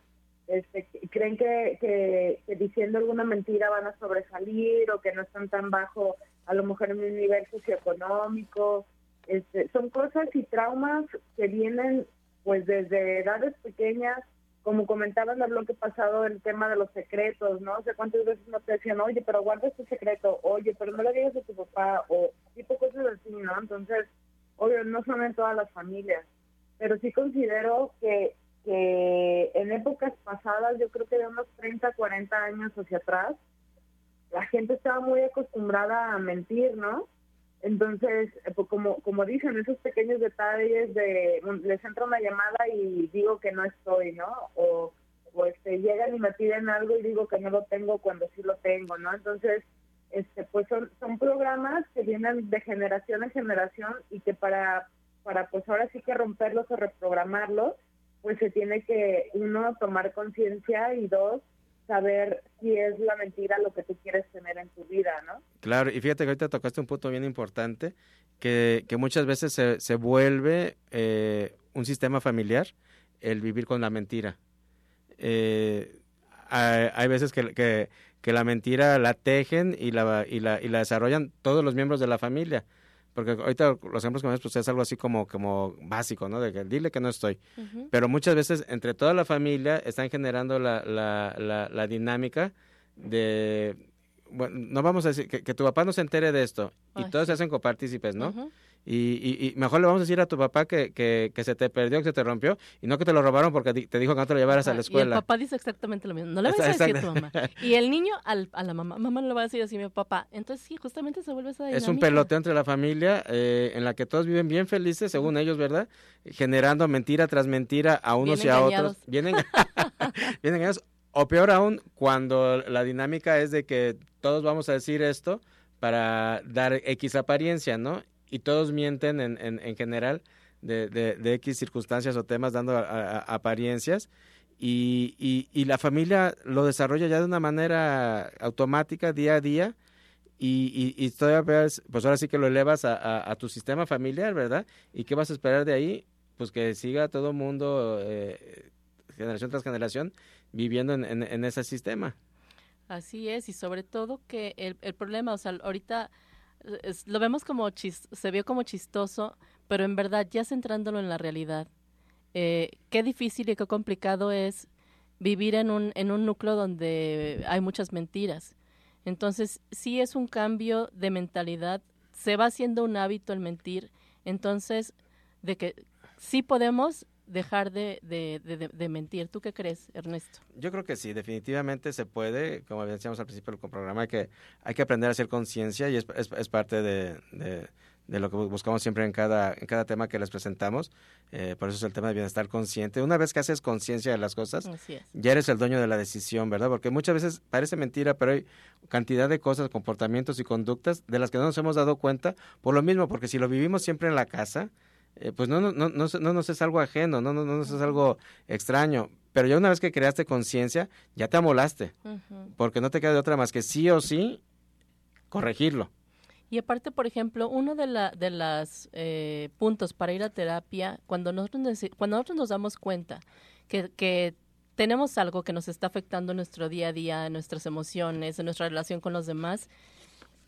este, creen que, que, diciendo alguna mentira van a sobresalir o que no están tan bajo a lo mejor en un nivel socioeconómico. Este, son cosas y traumas que vienen pues desde edades pequeñas, como comentabas en el bloque pasado el tema de los secretos, ¿no? O sea, cuántas veces no te decían, oye, pero guarda este secreto, oye, pero no le digas a tu papá, o tipo cosas así, ¿no? Entonces, obvio, no son en todas las familias, pero sí considero que que en épocas pasadas, yo creo que de unos 30, 40 años hacia atrás, la gente estaba muy acostumbrada a mentir, ¿no? Entonces, eh, pues como, como dicen, esos pequeños detalles de, les entra una llamada y digo que no estoy, ¿no? O, o este, llegan y me piden algo y digo que no lo tengo cuando sí lo tengo, ¿no? Entonces, este, pues son, son programas que vienen de generación en generación y que para, para pues ahora sí que romperlos o reprogramarlos, pues se tiene que, uno, tomar conciencia y dos, saber si es la mentira lo que tú quieres tener en tu vida, ¿no?
Claro, y fíjate que ahorita tocaste un punto bien importante, que, que muchas veces se, se vuelve eh, un sistema familiar el vivir con la mentira. Eh, hay, hay, veces que, que, que, la mentira la tejen y la, y, la, y la desarrollan todos los miembros de la familia porque ahorita los ejemplos que me pues es algo así como, como básico, ¿no? De que dile que no estoy. Pero muchas veces entre toda la familia están generando la, la, la, dinámica de, bueno, no vamos a decir que, tu papá no se entere de esto y todos se hacen copartícipes, ¿no? Y, y, mejor le vamos a decir a tu papá que, que, que, se te perdió, que se te rompió, y no que te lo robaron porque te dijo que no te lo llevaras a la escuela.
Y el papá dice exactamente lo mismo. No le vas a decir a tu mamá. Y el niño al, a la mamá, mamá no le va a decir así mi papá. Entonces sí, justamente se vuelve esa dinámica.
Es un peloteo entre la familia eh, en la que todos viven bien felices, según ellos, ¿verdad? Generando mentira tras mentira a unos y a otros. Vienen, vienen engañados. O peor aún, cuando la dinámica es de que todos vamos a decir esto para dar X apariencia, ¿no? Y todos mienten en, en, general de, de, X circunstancias o temas dando apariencias y, y, y, la familia lo desarrolla ya de una manera automática día a día y, y, todavía pues ahora sí que lo elevas a, a, tu sistema familiar, ¿verdad? ¿Y qué vas a esperar de ahí? Pues que siga todo mundo, eh, generación tras generación, viviendo en, en, en, ese sistema.
Así es, y sobre todo que el, el problema, o sea, ahorita lo vemos como se vio como chistoso, pero en verdad ya centrándolo en la realidad, eh, qué difícil y qué complicado es vivir en un, en un núcleo donde hay muchas mentiras. Entonces, sí es un cambio de mentalidad, se va haciendo un hábito el mentir, entonces, de que sí podemos dejar de, de, de, mentir. ¿Tú qué crees, Ernesto?
Yo creo que sí, definitivamente se puede, como decíamos al principio del programa, hay que, hay que aprender a hacer conciencia y es, es, parte de, lo que buscamos siempre en cada, en cada tema que les presentamos. Eh, por eso es el tema de bienestar consciente. Una vez que haces conciencia de las cosas, ya eres el dueño de la decisión, ¿verdad? Porque muchas veces parece mentira, pero hay cantidad de cosas, comportamientos y conductas de las que no nos hemos dado cuenta por lo mismo, porque si lo vivimos siempre en la casa, eh, pues no, no, no, no, no nos es algo ajeno, no, no, no nos es algo extraño. Pero ya una vez que creaste conciencia, ya te amolaste, porque no te queda de otra más que sí o sí corregirlo.
Y aparte, por ejemplo, uno de, la, de los eh, puntos para ir a terapia, cuando nosotros, cuando nosotros nos damos cuenta que, que tenemos algo que nos está afectando en nuestro día a día, en nuestras emociones, en nuestra relación con los demás,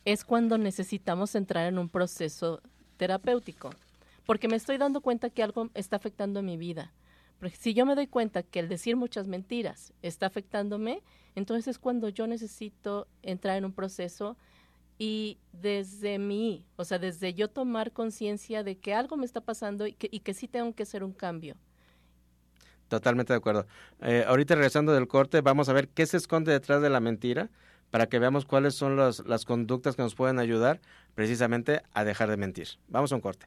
es cuando necesitamos entrar en un proceso terapéutico porque me estoy dando cuenta que algo está afectando mi vida. Porque si yo me doy cuenta que el decir muchas mentiras está afectándome, entonces es cuando yo necesito entrar en un proceso y desde mí, o sea, desde yo tomar conciencia de que algo me está pasando y que, sí tengo que hacer un cambio.
Totalmente de acuerdo. Eh, ahorita regresando del corte, vamos a ver qué se esconde detrás de la mentira para que veamos cuáles son las conductas que nos pueden ayudar precisamente a dejar de mentir. Vamos a un corte.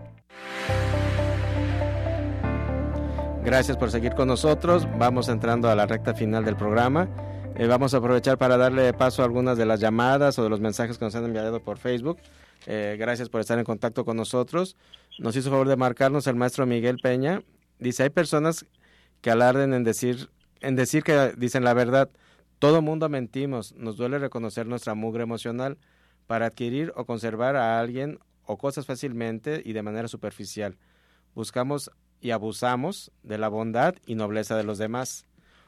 Gracias por seguir con nosotros. Vamos entrando a la recta final del programa. Eh, vamos a aprovechar para darle paso a algunas de las llamadas o de los mensajes que nos han enviado por Facebook. Eh, gracias por estar en contacto con nosotros. Nos hizo favor de marcarnos el maestro Miguel Peña. Dice, hay personas que alarden en decir, en decir que dicen la verdad. Todo mundo mentimos. Nos duele reconocer nuestra mugre emocional para adquirir o conservar a alguien o cosas fácilmente y de manera superficial. Buscamos y abusamos de la bondad y nobleza de los demás.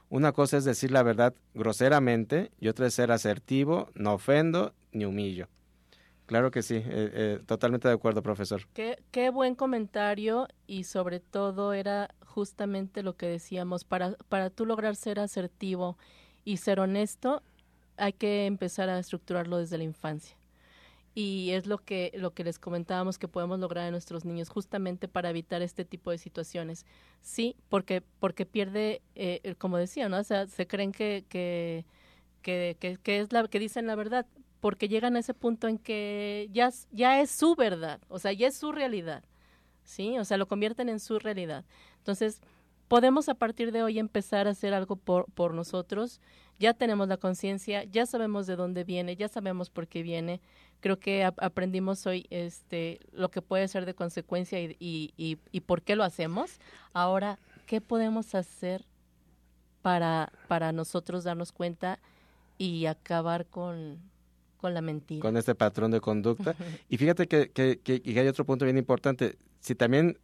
Una cosa es decir la verdad groseramente y otra es ser asertivo, no ofendo ni humillo. Claro que sí, eh, eh, totalmente de acuerdo, profesor.
Qué, qué, buen comentario y sobre todo era justamente lo que decíamos, para, para tú lograr ser asertivo y ser honesto, hay que empezar a estructurarlo desde la infancia y es lo que lo que les comentábamos que podemos lograr en nuestros niños justamente para evitar este tipo de situaciones. Sí porque porque pierde eh, como decía no o sea se creen que que, que que, es la que dicen la verdad porque llegan a ese punto en que ya ya es su verdad o sea ya es su realidad sí o sea lo convierten en su realidad. Entonces podemos a partir de hoy empezar a hacer algo por por nosotros. Ya tenemos la conciencia ya sabemos de dónde viene ya sabemos por qué viene creo que aprendimos hoy este lo que puede ser de consecuencia y, y, y, por qué lo hacemos. Ahora, ¿qué podemos hacer para, para nosotros darnos cuenta y acabar con, con la mentira?
Con este patrón de conducta. y fíjate que, que, que, hay otro punto bien importante. Si también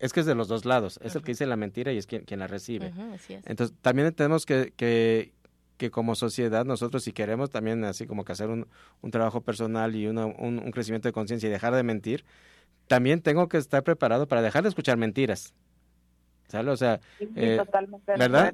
es que es de los dos lados, es el que dice la mentira y es quien, quien la recibe. Entonces, también tenemos que, que, que como sociedad nosotros si queremos también así como que hacer un, un trabajo personal y un, un, crecimiento de conciencia y dejar de mentir, también tengo que estar preparado para dejar de escuchar mentiras. ¿Sale? O sea, eh, ¿verdad?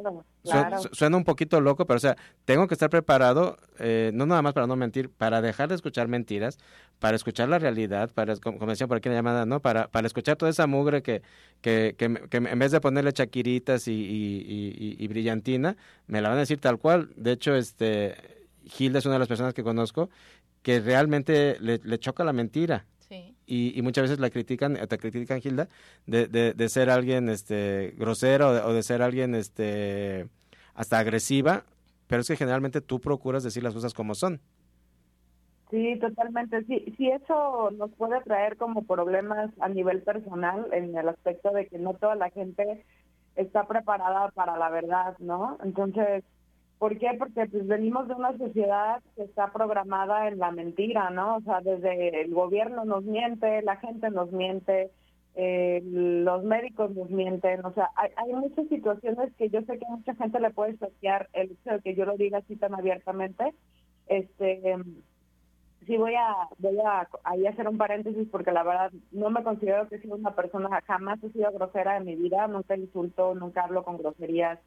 suena un poquito loco, pero o sea, tengo que estar preparado, eh, no nada más para no mentir, para dejar de escuchar mentiras, para escuchar la realidad, para, como, decía por aquí en la llamada, ¿no? Para, para escuchar toda esa mugre que, que, que, en vez de ponerle chaquiritas y, y, y, brillantina, me la van a decir tal cual. De hecho, este, Gilda es una de las personas que conozco que realmente le, le choca la mentira y, muchas veces la critican, te critican, Gilda, de, de, ser alguien este, grosero o de, ser alguien este, hasta agresiva, pero es que generalmente tú procuras decir las cosas como son.
Sí, totalmente. Sí, sí, eso nos puede traer como problemas a nivel personal en el aspecto de que no toda la gente está preparada para la verdad, ¿no? Entonces, ¿Por qué? Porque pues venimos de una sociedad que está programada en la mentira, ¿no? O sea, desde el gobierno nos miente, la gente nos miente, eh, los médicos nos mienten, o sea, hay, muchas situaciones que yo sé que a mucha gente le puede saquear el hecho de que yo lo diga así tan abiertamente. Este, sí voy a voy a ahí hacer un paréntesis porque la verdad no me considero que sea una persona jamás he sido grosera en mi vida, nunca insulto, nunca hablo con groserías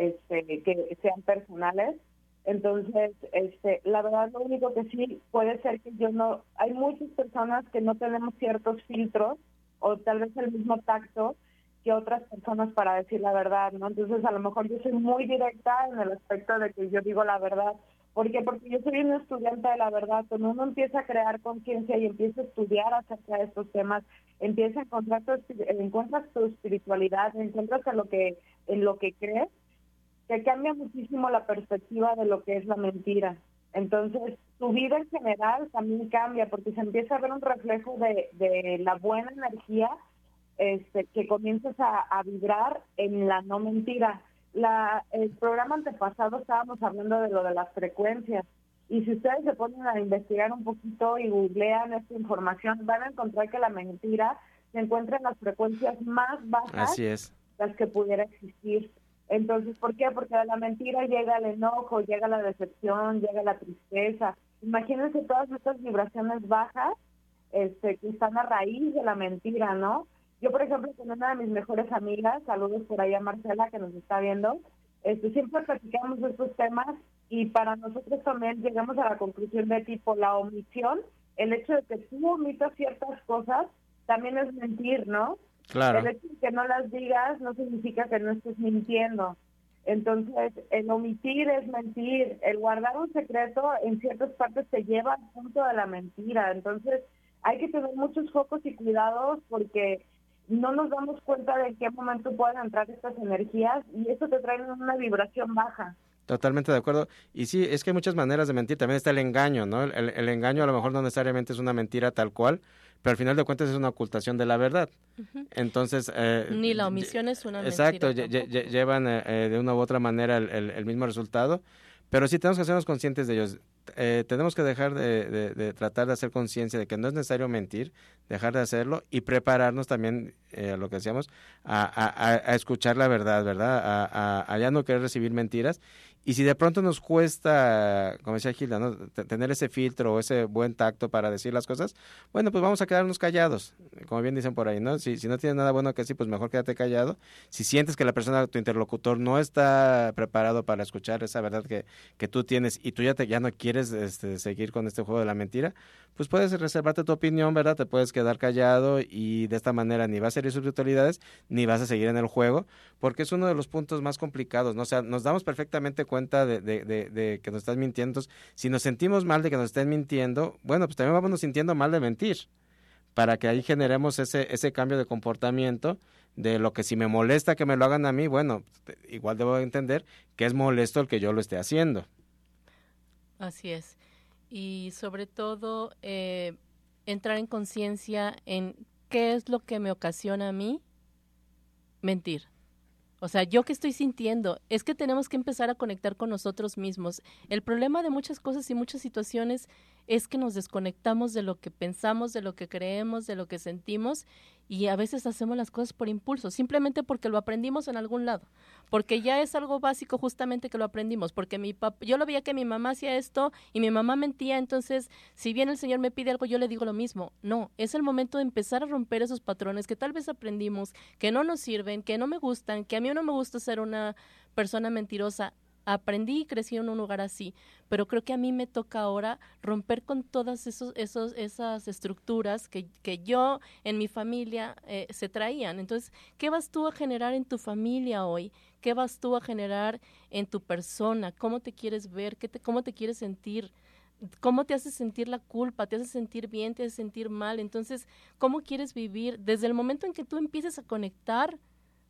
este, que sean personales. Entonces, este, la verdad lo único que sí puede ser que yo no, hay muchas personas que no tenemos ciertos filtros o tal vez el mismo tacto que otras personas para decir la verdad, ¿no? Entonces, a lo mejor yo soy muy directa en el aspecto de que yo digo la verdad. ¿Por qué? Porque yo soy un estudiante de la verdad. Cuando uno empieza a crear conciencia y empieza a estudiar acerca de estos temas, empieza a encontrar tu, encuentras tu espiritualidad, encuentras en lo que, en lo que crees, que cambia muchísimo la perspectiva de lo que es la mentira. Entonces, tu vida en general también cambia porque se empieza a ver un reflejo de, de la buena energía este, que comienzas a, vibrar en la no mentira. La, el programa antepasado estábamos hablando de lo de las frecuencias y si ustedes se ponen a investigar un poquito y googlean esta información, van a encontrar que la mentira se encuentra en las frecuencias más bajas
Así es.
las que pudiera existir. Entonces, ¿por qué? Porque a la mentira llega el enojo, llega la decepción, llega la tristeza. Imagínense todas estas vibraciones bajas este, que están a raíz de la mentira, ¿no? Yo, por ejemplo, con una de mis mejores amigas, saludos por ahí a Marcela que nos está viendo, este, siempre platicamos estos temas y para nosotros también llegamos a la conclusión de tipo la omisión, el hecho de que tú omitas ciertas cosas también es mentir, ¿no?
Claro.
El hecho de que no las digas no significa que no estés mintiendo. Entonces, el omitir es mentir, el guardar un secreto en ciertas partes te lleva al punto de la mentira. Entonces, hay que tener muchos focos y cuidados porque no nos damos cuenta de en qué momento pueden entrar estas energías y eso te trae una vibración baja.
Totalmente de acuerdo. Y sí, es que hay muchas maneras de mentir. También está el engaño, ¿no? El, el, engaño a lo mejor no necesariamente es una mentira tal cual, pero al final de cuentas es una ocultación de la verdad. Entonces...
Eh, Ni la omisión es una
exacto,
mentira.
Exacto, llevan eh, eh, de una u otra manera el, mismo resultado, pero sí tenemos que hacernos conscientes de ellos. Eh, tenemos que dejar de, tratar de hacer conciencia de que no es necesario mentir, dejar de hacerlo y prepararnos también, eh, lo que decíamos, a, a, escuchar la verdad, ¿verdad? A, a, ya no querer recibir mentiras y si de pronto nos cuesta, como decía Gilda, ¿no? tener ese filtro o ese buen tacto para decir las cosas, bueno, pues vamos a quedarnos callados, como bien dicen por ahí, ¿no? Si, no tienes nada bueno que decir, pues mejor quédate callado. Si sientes que la persona, tu interlocutor, no está preparado para escuchar esa verdad que, que tú tienes y tú ya, te, ya no quieres este, seguir con este juego de la mentira, pues puedes reservarte tu opinión, ¿verdad? Te puedes quedar callado y de esta manera ni vas a herir sus autoridades ni vas a seguir en el juego, porque es uno de los puntos más complicados, ¿no? O sea, nos damos perfectamente cuenta de, que nos estás mintiendo. Si nos sentimos mal de que nos estén mintiendo, bueno, pues también vamos sintiendo mal de mentir, para que ahí generemos ese, ese cambio de comportamiento de lo que si me molesta que me lo hagan a mí, bueno, igual debo entender que es molesto el que yo lo esté haciendo.
Así es y sobre todo eh, entrar en conciencia en qué es lo que me ocasiona a mí mentir. O sea, yo que estoy sintiendo, es que tenemos que empezar a conectar con nosotros mismos. El problema de muchas cosas y muchas situaciones es que nos desconectamos de lo que pensamos, de lo que creemos, de lo que sentimos y a veces hacemos las cosas por impulso, simplemente porque lo aprendimos en algún lado, porque ya es algo básico justamente que lo aprendimos, porque mi papá, yo lo veía que mi mamá hacía esto y mi mamá mentía, entonces si bien el Señor me pide algo, yo le digo lo mismo. No, es el momento de empezar a romper esos patrones que tal vez aprendimos, que no nos sirven, que no me gustan, que a mí no me gusta ser una persona mentirosa aprendí y crecí en un lugar así, pero creo que a mí me toca ahora romper con todas esos, esos, esas estructuras que, que yo en mi familia eh, se traían. Entonces, ¿qué vas tú a generar en tu familia hoy? ¿Qué vas tú a generar en tu persona? ¿Cómo te quieres ver? ¿Qué te, ¿Cómo te quieres sentir? ¿Cómo te hace sentir la culpa? ¿Te hace sentir bien? ¿Te hace sentir mal? Entonces, ¿cómo quieres vivir? Desde el momento en que tú empieces a conectar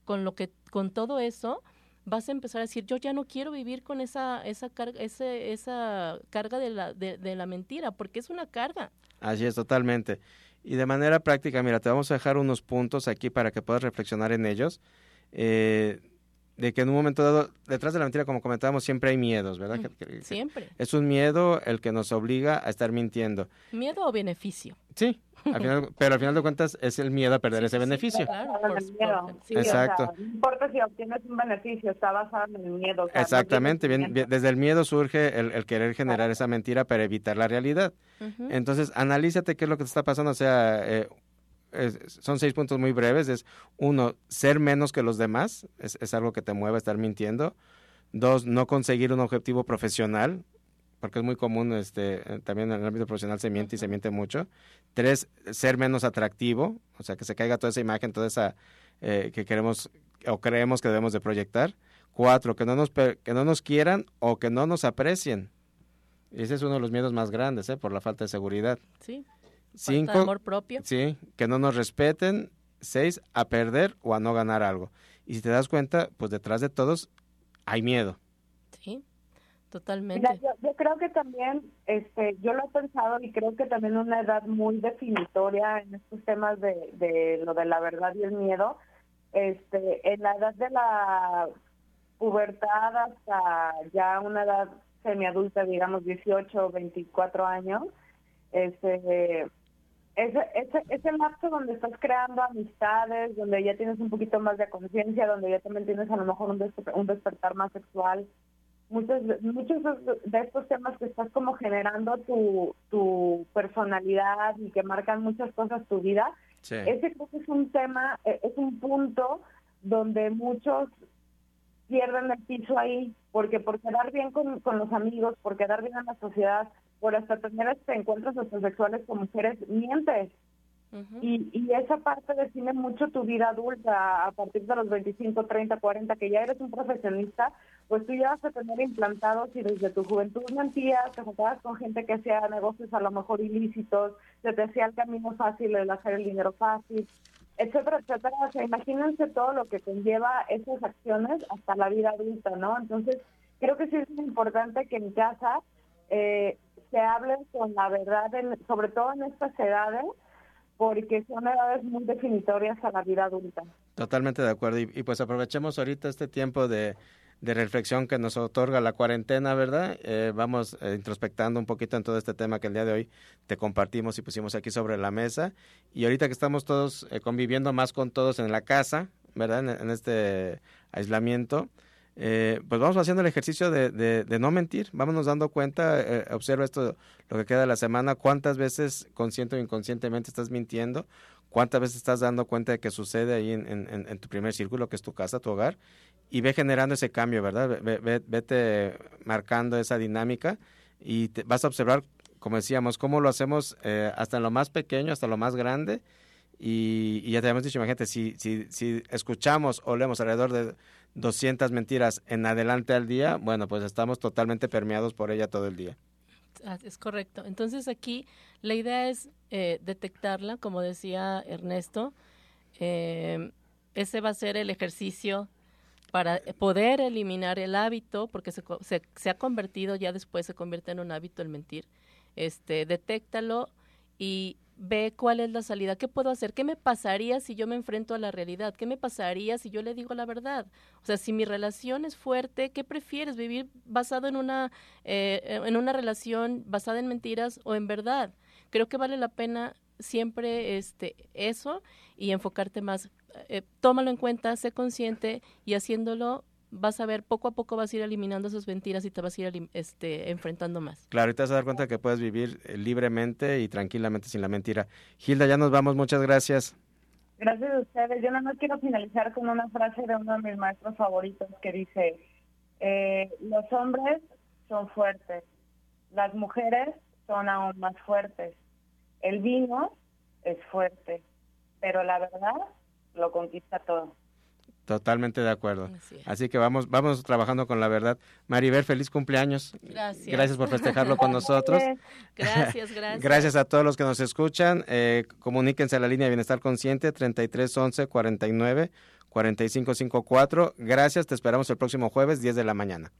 con lo que, con todo eso, vas a empezar a decir, yo ya no quiero vivir con esa, esa, carga, ese, esa carga de la, de, la mentira, porque es una carga.
Así es, totalmente. Y de manera práctica, mira, te vamos a dejar unos puntos aquí para que puedas reflexionar en ellos. Eh, de que en un momento dado, detrás de la mentira, como comentábamos, siempre hay miedos, ¿verdad?
siempre.
Es un miedo el que nos obliga a estar mintiendo.
¿Miedo o beneficio?
Sí, pero al final de cuentas es el miedo a perder ese beneficio.
Exacto. no importa si obtienes un beneficio, está basado en el miedo.
Exactamente, bien, desde el miedo surge el, querer generar esa mentira para evitar la realidad. Entonces, analízate qué es lo que te está pasando, o sea... Eh, son seis puntos muy breves. Es uno, ser menos que los demás, es, es algo que te mueve a estar mintiendo. Dos, no conseguir un objetivo profesional, porque es muy común, este, eh, también en el ámbito profesional se miente y se miente mucho. Tres, ser menos atractivo, o sea, que se caiga toda esa imagen, toda esa eh, que queremos o creemos que debemos de proyectar. Cuatro, que no nos, que no nos quieran o que no nos aprecien. Ese es uno de los miedos más grandes, ¿eh? por la falta de seguridad.
Sí. Cinco, amor propio.
Sí, que no nos respeten. Seis, a perder o a no ganar algo. Y si te das cuenta, pues detrás de todos hay miedo.
Sí. Totalmente.
yo, creo que también, este, yo lo he pensado y creo que también una edad muy definitoria en estos temas de, de lo de la verdad y el miedo, este, en la edad de la pubertad hasta ya una edad semiadulta, digamos 18 o 24 años, este, ese, ese, ese lapso donde estás creando amistades, donde ya tienes un poquito más de conciencia, donde ya también tienes a lo mejor un, un despertar más sexual, muchos, muchos de estos temas que estás como generando tu, tu personalidad y que marcan muchas cosas tu vida, ese creo que es un tema, eh, es un punto donde muchos pierden el piso ahí, porque por quedar bien con, con los amigos, por quedar bien en la sociedad, por hasta tener este encuentros sexuales con mujeres, mientes y, y esa parte define mucho tu vida adulta a partir de los 25, 30, 40, que ya eres un profesionista, pues tú ya vas a tener implantados y desde tu juventud mentías, te juntabas con gente que hacía negocios a lo mejor ilícitos, se te hacía el camino fácil, el hacer el dinero fácil, etcétera, etcétera. O sea, imagínense todo lo que conlleva esas acciones hasta la vida adulta, ¿no? Entonces, creo que sí es importante que en casa eh, se hable con la verdad, sobre todo en estas edades, porque son edades muy definitorias a la vida adulta.
Totalmente de acuerdo. Y, pues aprovechemos ahorita este tiempo de, reflexión que nos otorga la cuarentena, ¿verdad? Eh, vamos eh, introspectando un poquito en todo este tema que el día de hoy te compartimos y pusimos aquí sobre la mesa. Y ahorita que estamos todos eh, conviviendo más con todos en la casa, ¿verdad? en este aislamiento, eh, pues vamos haciendo el ejercicio de, no mentir, vámonos dando cuenta, eh, observa esto, lo que queda de la semana, cuántas veces consciente o inconscientemente estás mintiendo, cuántas veces estás dando cuenta de que sucede ahí en, tu primer círculo, que es tu casa, tu hogar, y ve generando ese cambio, ¿verdad? Ve, vete marcando esa dinámica y te, vas a observar, como decíamos, cómo lo hacemos eh, hasta en lo más pequeño, hasta lo más grande, y, y ya te habíamos dicho, imagínate, si, si, si escuchamos o leemos alrededor de 200 mentiras en adelante al día, bueno, pues estamos totalmente permeados por ella todo el día.
Ah, es correcto. Entonces aquí la idea es eh, detectarla, como decía Ernesto. Eh, ese va a ser el ejercicio para poder eliminar el hábito, porque se, ha convertido, ya después se convierte en un hábito el mentir. Este, detéctalo y ve cuál es la salida, qué puedo hacer, qué me pasaría si yo me enfrento a la realidad, qué me pasaría si yo le digo la verdad. O sea, si mi relación es fuerte, ¿qué prefieres? ¿Vivir basado en una, eh, en una relación basada en mentiras o en verdad? Creo que vale la pena siempre este, eso y enfocarte más. Eh, tómalo en cuenta, sé consciente y haciéndolo vas a ver, poco a poco vas a ir eliminando esas mentiras y te vas a ir este, enfrentando más.
Claro, y te vas a dar cuenta que puedes vivir eh, libremente y tranquilamente sin la mentira. Gilda, ya nos vamos, muchas gracias.
Gracias a ustedes. Yo nada más quiero finalizar con una frase de uno de mis maestros favoritos que dice, eh, los hombres son fuertes, las mujeres son aún más fuertes, el vino es fuerte, pero la verdad lo conquista todo.
Totalmente de acuerdo. Así, que vamos, vamos trabajando con la verdad. Maribel, feliz cumpleaños.
Gracias.
Gracias por festejarlo con nosotros.
Gracias, gracias.
Gracias a todos los que nos escuchan. Eh, comuníquense a la línea de Bienestar Consciente 3311 49 4554. Gracias, te esperamos el próximo jueves 10 de la mañana.